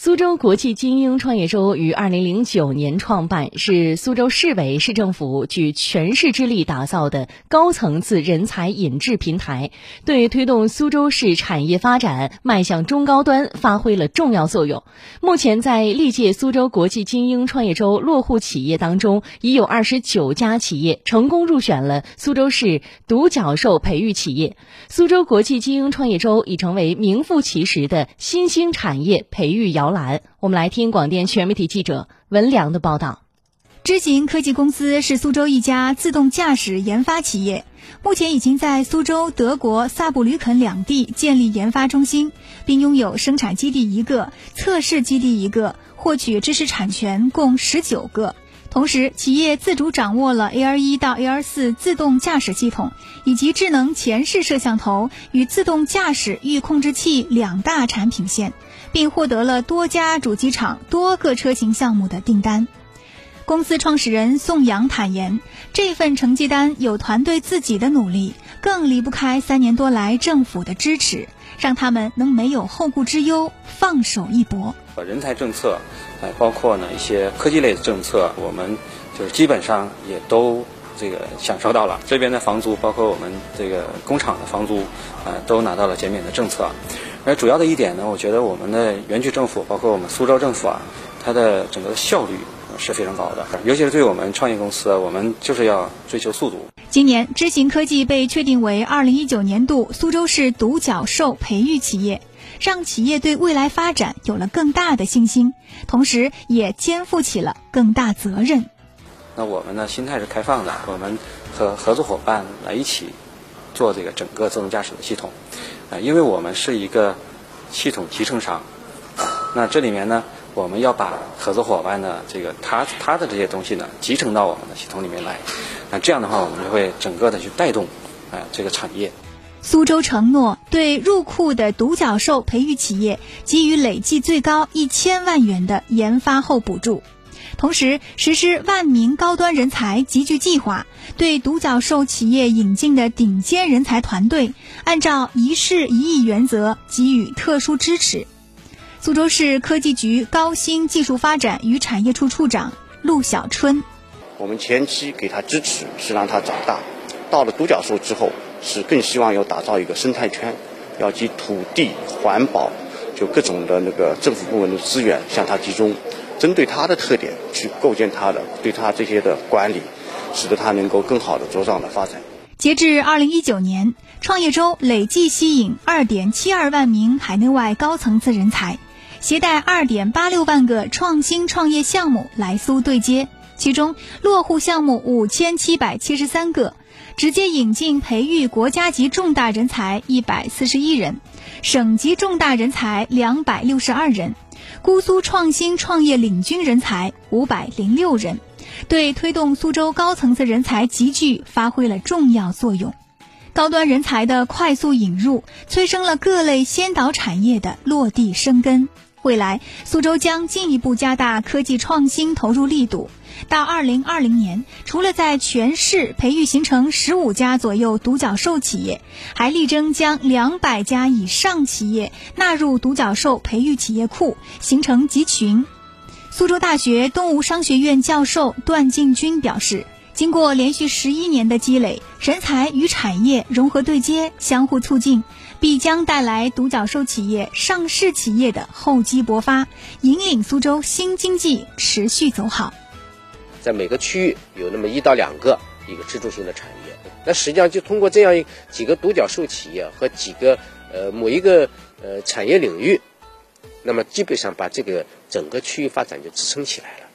苏州国际精英创业周于二零零九年创办，是苏州市委市政府举全市之力打造的高层次人才引智平台，对推动苏州市产业发展迈向中高端发挥了重要作用。目前，在历届苏州国际精英创业周落户企业当中，已有二十九家企业成功入选了苏州市独角兽培育企业。苏州国际精英创业周已成为名副其实的新兴产业培育摇。栏，我们来听广电全媒体记者文良的报道。知行科技公司是苏州一家自动驾驶研发企业，目前已经在苏州、德国萨布吕肯两地建立研发中心，并拥有生产基地一个、测试基地一个，获取知识产权共十九个。同时，企业自主掌握了 AR 一到 AR 四自动驾驶系统以及智能前视摄像头与自动驾驶域控制器两大产品线，并获得了多家主机厂多个车型项目的订单。公司创始人宋阳坦言，这份成绩单有团队自己的努力，更离不开三年多来政府的支持，让他们能没有后顾之忧，放手一搏。人才政策。哎，包括呢一些科技类的政策，我们就是基本上也都这个享受到了。这边的房租，包括我们这个工厂的房租，呃，都拿到了减免的政策。而主要的一点呢，我觉得我们的园区政府，包括我们苏州政府啊，它的整个效率是非常高的。尤其是对我们创业公司，我们就是要追求速度。今年，知行科技被确定为二零一九年度苏州市独角兽培育企业。让企业对未来发展有了更大的信心，同时也肩负起了更大责任。那我们呢，心态是开放的，我们和合作伙伴来一起做这个整个自动驾驶的系统。啊，因为我们是一个系统集成商，那这里面呢，我们要把合作伙伴的这个他他的这些东西呢，集成到我们的系统里面来。那这样的话，我们就会整个的去带动啊这个产业。苏州承诺对入库的独角兽培育企业给予累计最高一千万元的研发后补助，同时实施万名高端人才集聚计划，对独角兽企业引进的顶尖人才团队，按照一事一议原则给予特殊支持。苏州市科技局高新技术发展与产业处处长陆小春：我们前期给他支持是让他长大，到了独角兽之后。是更希望要打造一个生态圈，要集土地、环保，就各种的那个政府部门的资源向他集中，针对他的特点去构建他的对他这些的管理，使得他能够更好的茁壮的发展。截至二零一九年，创业周累计吸引二点七二万名海内外高层次人才，携带二点八六万个创新创业项目来苏对接，其中落户项目五千七百七十三个。直接引进培育国家级重大人才一百四十一人，省级重大人才两百六十二人，姑苏创新创业领军人才五百零六人，对推动苏州高层次人才集聚发挥了重要作用。高端人才的快速引入，催生了各类先导产业的落地生根。未来，苏州将进一步加大科技创新投入力度。到二零二零年，除了在全市培育形成十五家左右独角兽企业，还力争将两百家以上企业纳入独角兽培育企业库，形成集群。苏州大学东吴商学院教授段进军表示，经过连续十一年的积累，人才与产业融合对接、相互促进，必将带来独角兽企业、上市企业的厚积薄发，引领苏州新经济持续走好。在每个区域有那么一到两个一个支柱性的产业，那实际上就通过这样一几个独角兽企业和几个呃某一个呃产业领域，那么基本上把这个整个区域发展就支撑起来了。